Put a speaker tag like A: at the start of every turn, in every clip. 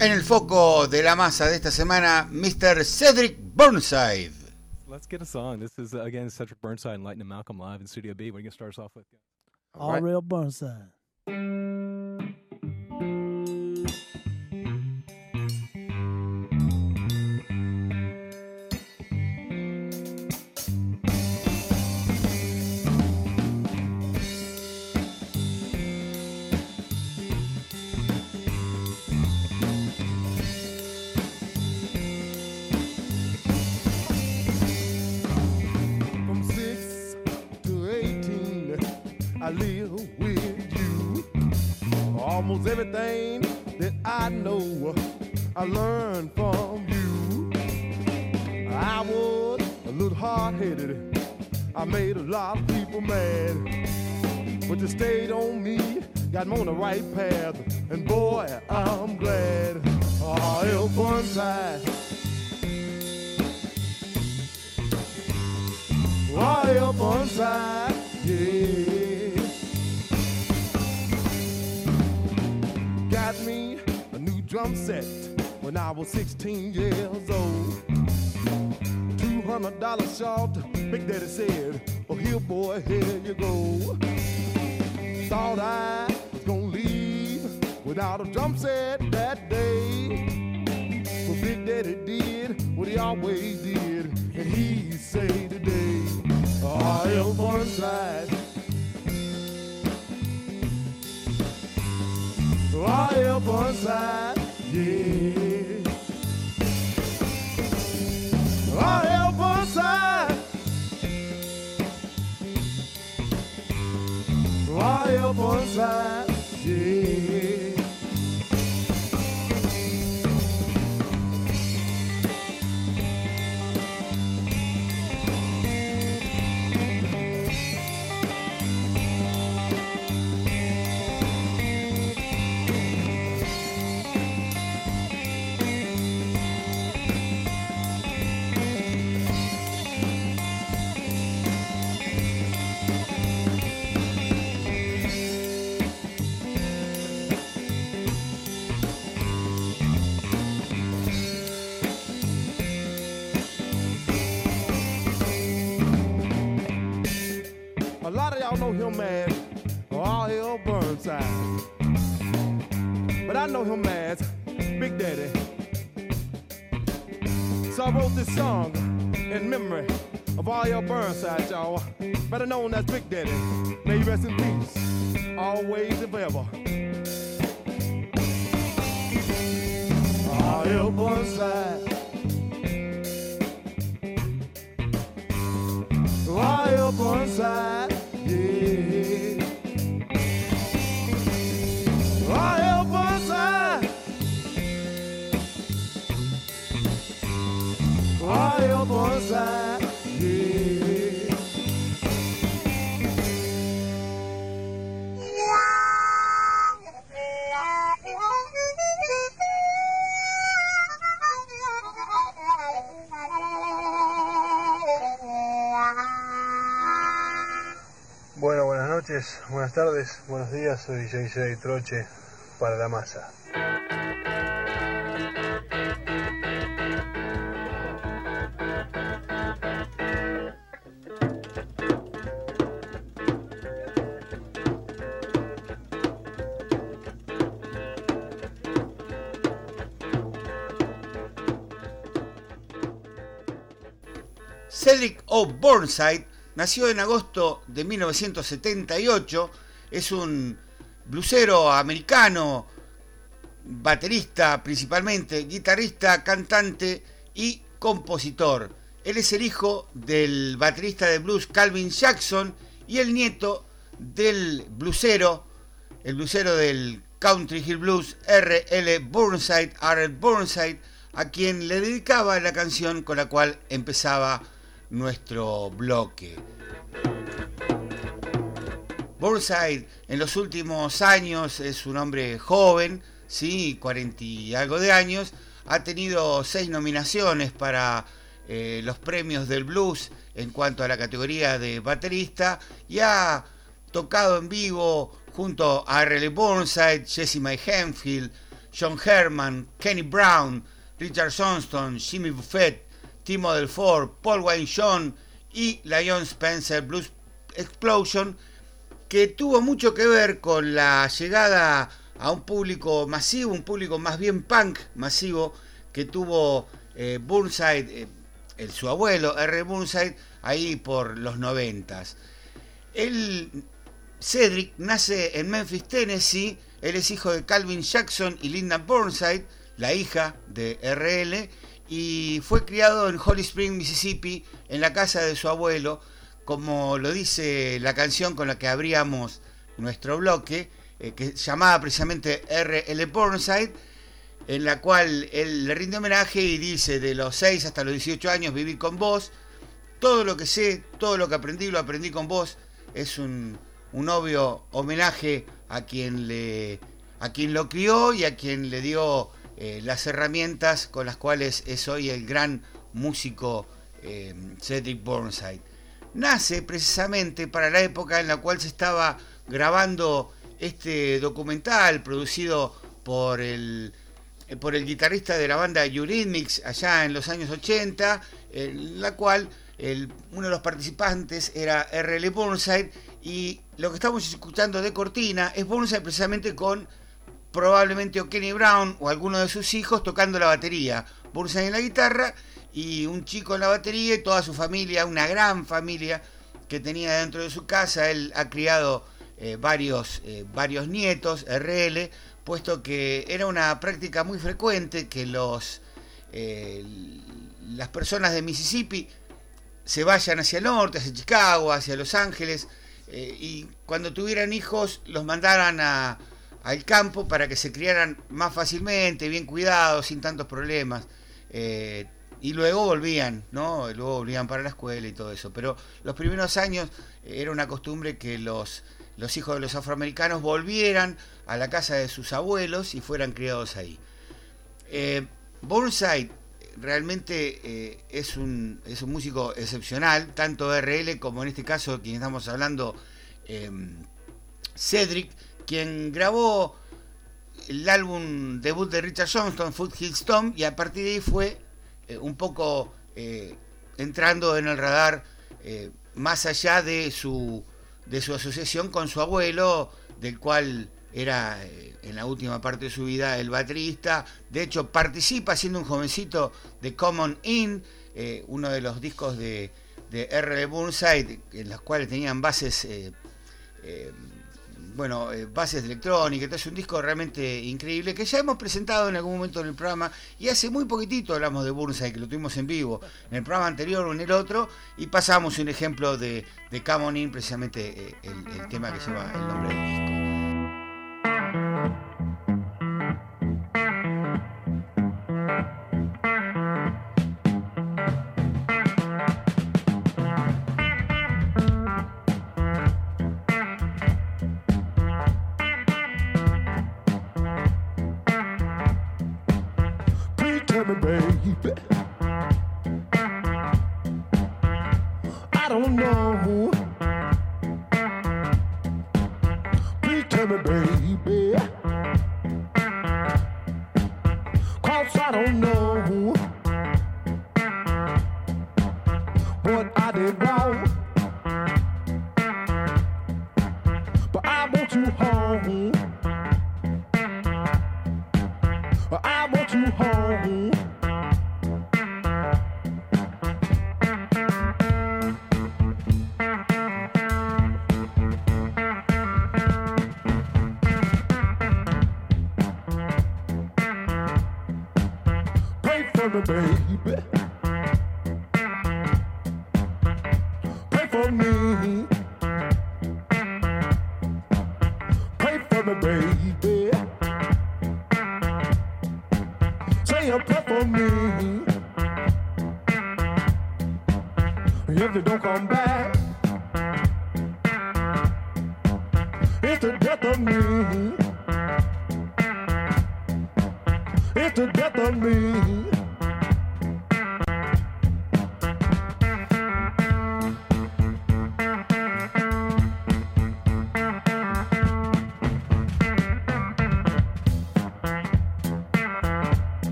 A: En el foco de la masa de esta semana, Mr. Cedric Burnside.
B: Let's get a song. This is, again, Cedric Burnside and Lightning Malcolm live in Studio B. What are you going to start us off with?
C: All, All real Burnside.
D: Headed. I made a lot of people mad. But you stayed on me, got me on the right path. And boy, I'm glad. Ah, oh, help one side. Ah, oh, help one side. Yeah. got me a new drum set when I was 16 years old. $200 short, Big Daddy said, Oh, here, boy, here you go. Thought I was gonna leave without a drum set that day. But Big Daddy did what he always did, and he say today, Oh, help one side. Right up one side, yeah. meu. But I know him as Big Daddy. So I wrote this song in memory of all R.L. Burnside, y'all. Better known as Big Daddy. May he rest in peace, always and forever. R.L. Burnside. R.L. Burnside.
E: Buenas tardes, buenos días, soy JJ Troche para la masa.
A: Cedric O. Nació en agosto de 1978, es un blusero americano, baterista principalmente, guitarrista, cantante y compositor. Él es el hijo del baterista de blues Calvin Jackson y el nieto del blusero, el blusero del Country Hill Blues R.L. Burnside, R. Burnside, a quien le dedicaba la canción con la cual empezaba nuestro bloque. Burnside en los últimos años es un hombre joven, sí, 40 y algo de años, ha tenido seis nominaciones para eh, los premios del blues en cuanto a la categoría de baterista y ha tocado en vivo junto a R.L. Burnside, Jesse May Henfield, John Herman, Kenny Brown, Richard Johnston, Jimmy Buffett, Timo Delfort, Paul Wayne John y la John Spencer Blues Explosion, que tuvo mucho que ver con la llegada a un público masivo, un público más bien punk masivo, que tuvo eh, Burnside, eh, su abuelo, R. Burnside, ahí por los noventas. Él, Cedric, nace en Memphis, Tennessee, él es hijo de Calvin Jackson y Linda Burnside, la hija de RL, y fue criado en Holly Spring, Mississippi, en la casa de su abuelo, como lo dice la canción con la que abríamos nuestro bloque, eh, que llamaba precisamente R.L. Burnside, en la cual él le rinde homenaje y dice, de los 6 hasta los 18 años viví con vos, todo lo que sé, todo lo que aprendí, lo aprendí con vos, es un, un obvio homenaje a quien, le, a quien lo crió y a quien le dio eh, las herramientas con las cuales es hoy el gran músico eh, Cedric Burnside. Nace precisamente para la época en la cual se estaba grabando este documental producido por el, eh, por el guitarrista de la banda Eurythmics allá en los años 80, en la cual uno de los participantes era R.L. Burnside y lo que estamos escuchando de cortina es Burnside precisamente con probablemente Kenny Brown o alguno de sus hijos tocando la batería, Burnside en la guitarra y un chico en la batería y toda su familia, una gran familia que tenía dentro de su casa. Él ha criado eh, varios, eh, varios nietos, RL, puesto que era una práctica muy frecuente que los, eh, las personas de Mississippi se vayan hacia el norte, hacia Chicago, hacia Los Ángeles, y cuando tuvieran hijos los mandaran a, al campo para que se criaran más fácilmente, bien cuidados, sin tantos problemas. Eh, y luego volvían, ¿no? Luego volvían para la escuela y todo eso. Pero los primeros años era una costumbre que los, hijos de los afroamericanos volvieran a la casa de sus abuelos y fueran criados ahí. Eh, Burnside realmente eh, es, un, es un músico excepcional, tanto RL como en este caso, quien estamos hablando, Cedric quien grabó el álbum debut de Richard Johnston, Foothill Stone, y a partir de ahí fue eh, un poco eh, entrando en el radar eh, más allá de su, de su asociación con su abuelo, del cual era en la última parte de su vida el baterista. De hecho, participa siendo un jovencito de Common In, uno de los discos de, de R. Burnside, en los cuales tenían bases bueno, eh, bases electrónicas, es un disco realmente increíble que ya hemos presentado en algún momento en el programa y hace muy poquitito hablamos de Burnside, que lo tuvimos en vivo, en el programa anterior o en el otro, y pasamos un ejemplo de, de Come In, precisamente eh, el, el tema que lleva el nombre del disco.
D: I don't know. Please tell me, baby. Pray for me, baby. Pray for me.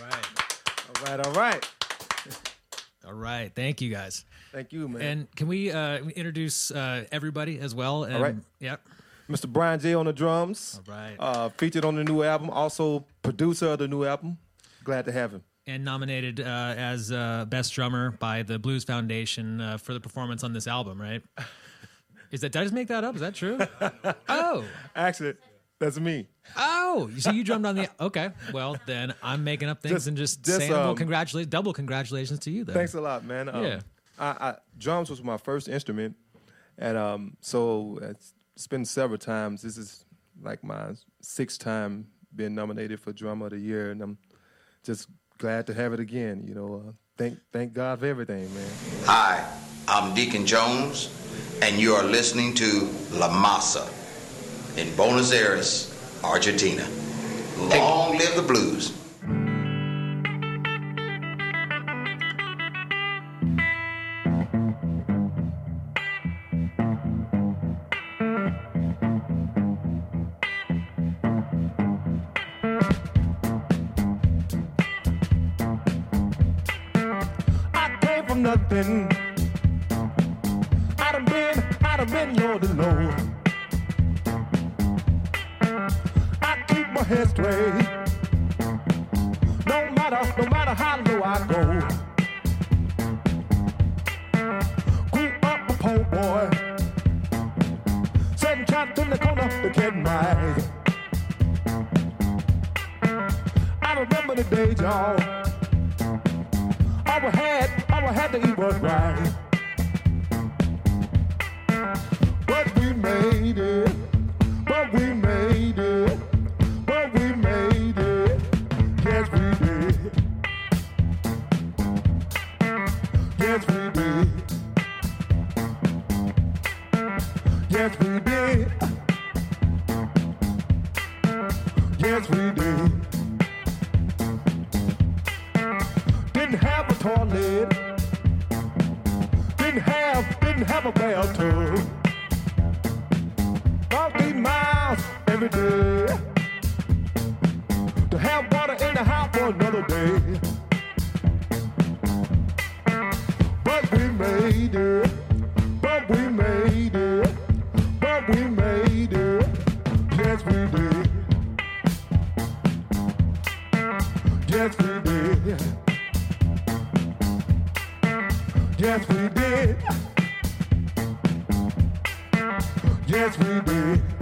F: All right.
D: All right, all right.
F: All right. Thank you guys.
D: Thank you, man.
F: And can we uh, introduce uh, everybody as well? And,
D: right.
F: Yep.
D: Mr. Brian J on the drums.
F: All right.
D: Uh, featured on the new album, also producer of the new album. Glad to have him.
F: and nominated uh, as uh, best drummer by the Blues Foundation uh, for the performance on this album, right? Is that did I just make that up? Is that true? oh,
D: Actually, that's me.
F: oh, so you see you drummed on the okay. Well, then I'm making up things
D: Just-
F: and just,
D: just,
F: saying well,
D: um,
F: congratulations, double congratulations to you. Then
D: Thanks a lot, man. Um,
F: Yeah.
D: I, I, drums was my first instrument, and um, so it's, it's been several times. This is like my sixth time being nominated for Drummer of the Year, and I'm just glad to have it again. You know, uh, thank thank God for everything, man.
G: Hi, I'm Deacon Jones, and you are listening to La Masa in Buenos Aires, Argentina. Long live the blues.
D: Yes, we did. Yes, we did.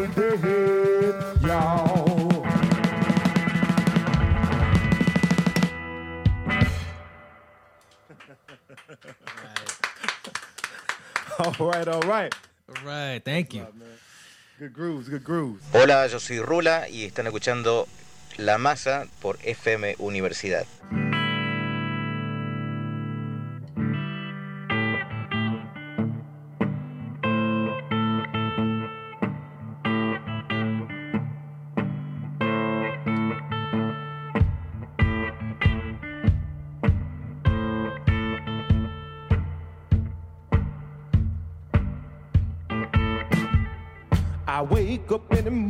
D: Y'all. All right, all right.
F: All right. Thank you.
D: Good grooves, good grooves.
H: Hola, yo soy Rula y están escuchando La Masa por FM Universidad.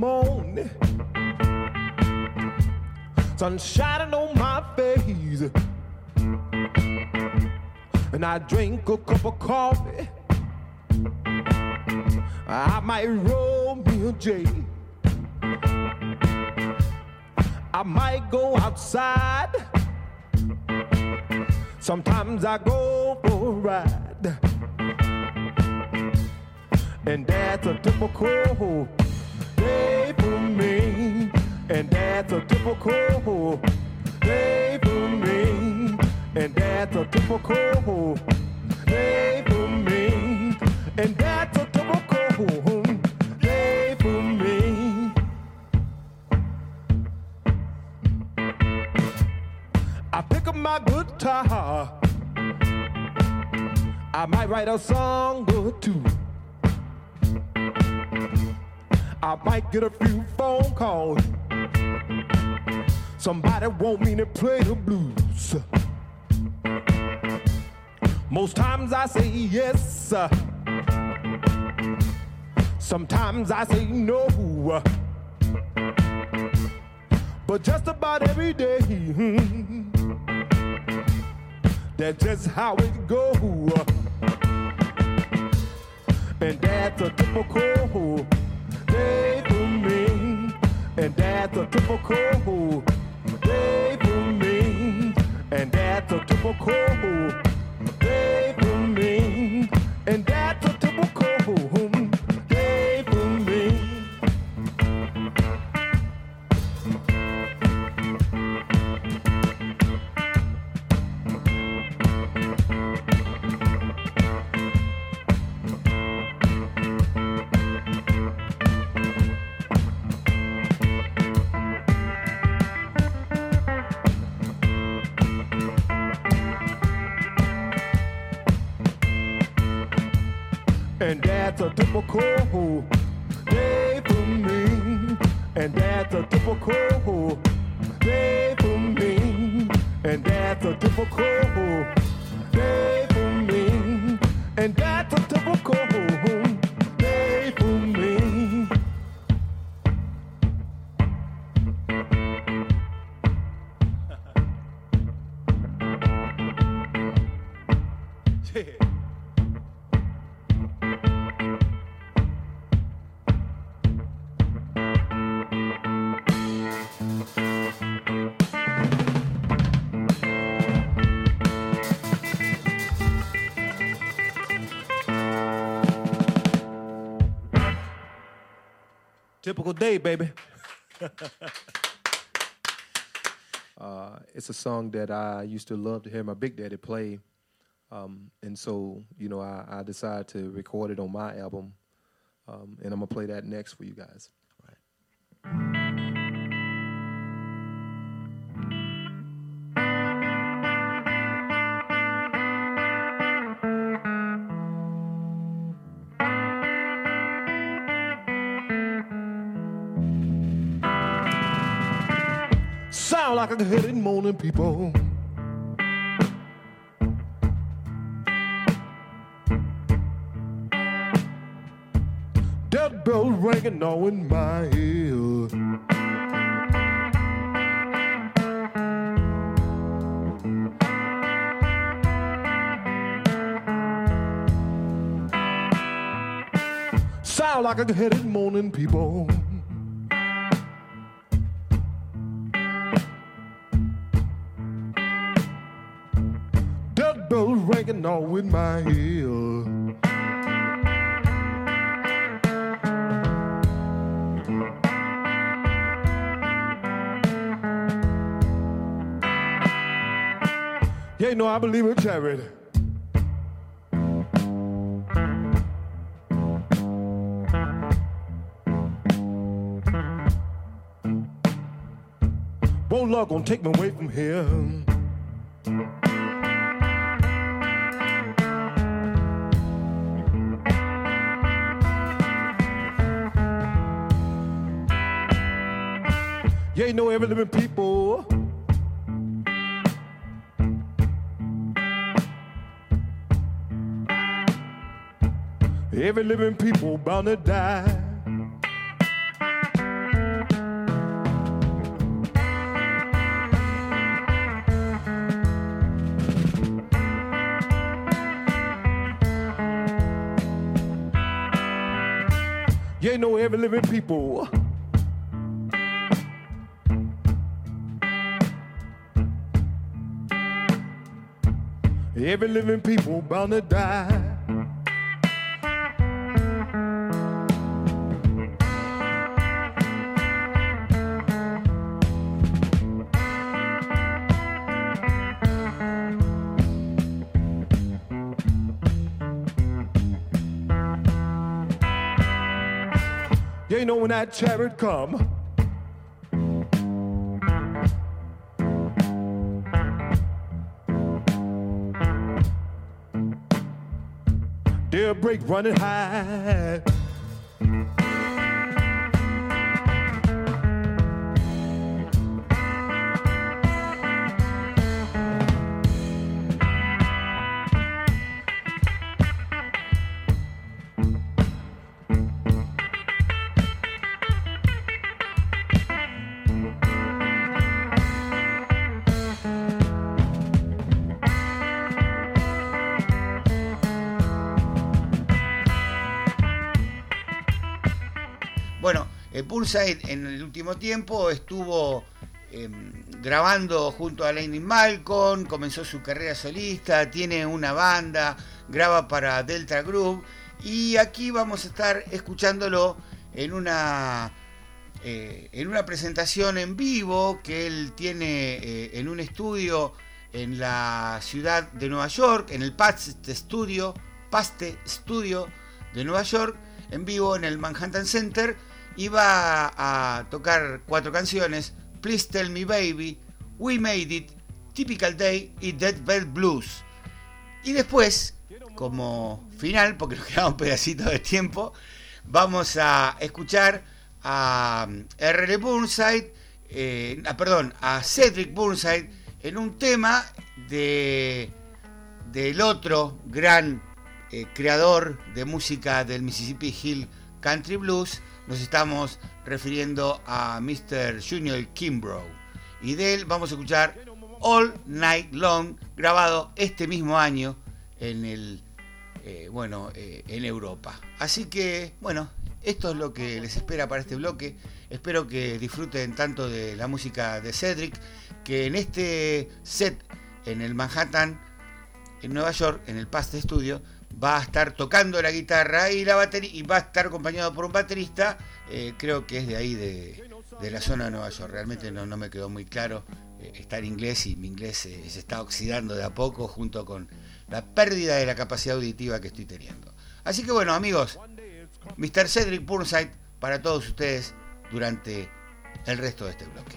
D: Morning, sun shining on my face, and I drink a cup of coffee. I might roll me a J. I might go outside. Sometimes I go for a ride. And that's a typical day for me. And that's a typical day for me. And that's a typical day for me. And that's a typical day for me. I pick up my guitar. I might write a song or two. I might get a few phone calls. Somebody want me to play the blues. Most times I say yes. Sometimes I say no. But just about every day, that's just how it goes. And that's a typical. And that's a typical day for me. And that's a typical that's a typical day for me. And that's a typical day for me. And that's a typical Typical day, baby. uh, it's a song that I used to love to hear my big daddy play. Um, and so, you know, I, I decided to record it on my album. Um, and I'm going to play that next for you guys. A headed morning, people. Dead bell ringing all in my ear. Sound like a headed morning people. Ringing all in my ear. Yeah, you know I believe in charity. Won't luck gonna take me away from here. Know every living people. Every living people bound to die. You know every living people. Every living people bound to die. You know when that chariot come. They'll break running high.
A: Bullseye en el último tiempo estuvo eh, grabando junto a Lenny Malcolm, comenzó su carrera solista, tiene una banda, graba para Delta Group y aquí vamos a estar escuchándolo en una eh, en una presentación en vivo que él tiene eh, en un estudio en la ciudad de Nueva York, en el Paste Studio, Paste Studio de Nueva York, en vivo en el Manhattan Center. Iba a tocar cuatro canciones: Please Tell Me Baby, We Made It, Typical Day y Dead Bell Blues. Y después, como final, porque nos queda un pedacito de tiempo, vamos a escuchar a R.L. Burnside, eh, ah, perdón, a Cedric Burnside en un tema de del otro gran eh, creador de música del Mississippi Hill Country Blues. Nos estamos refiriendo a Mr. Junior Kimbrough. Y de él vamos a escuchar All Night Long, grabado este mismo año en el eh, bueno eh, en Europa. Así que bueno, esto es lo que les espera para este bloque. Espero que disfruten tanto de la música de Cedric, que en este set en el Manhattan, en Nueva York, en el Past Studio, va a estar tocando la guitarra y la batería y va a estar acompañado por un baterista, eh, creo que es de ahí de, de, la zona de Nueva York. Realmente no, no me quedó muy claro. Eh, está en inglés y mi inglés se, se está oxidando de a poco junto con la pérdida de la capacidad auditiva que estoy teniendo. Así que bueno, amigos, Mr. Cedric Burnside para todos ustedes durante el resto de este bloque.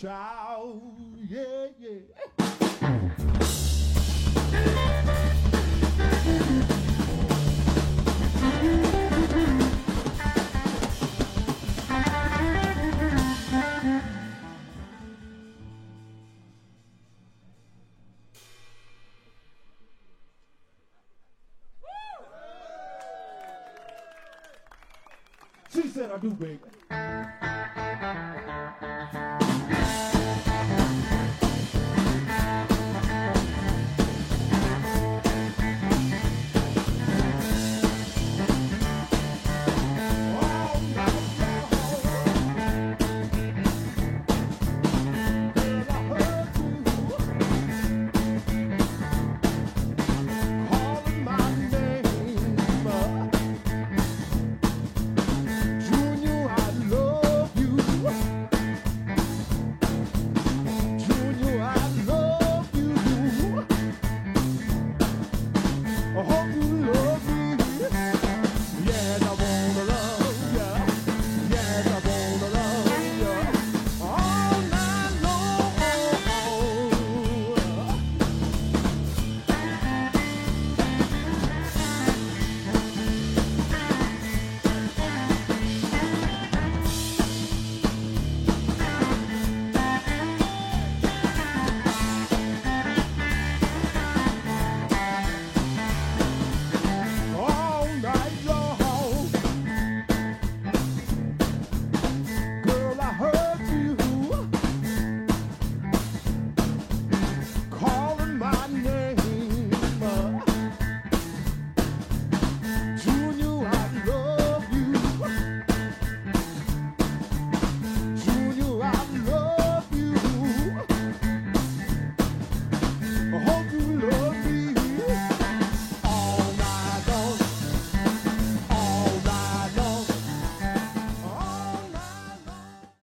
D: Child. Yeah, yeah. She said I do, baby.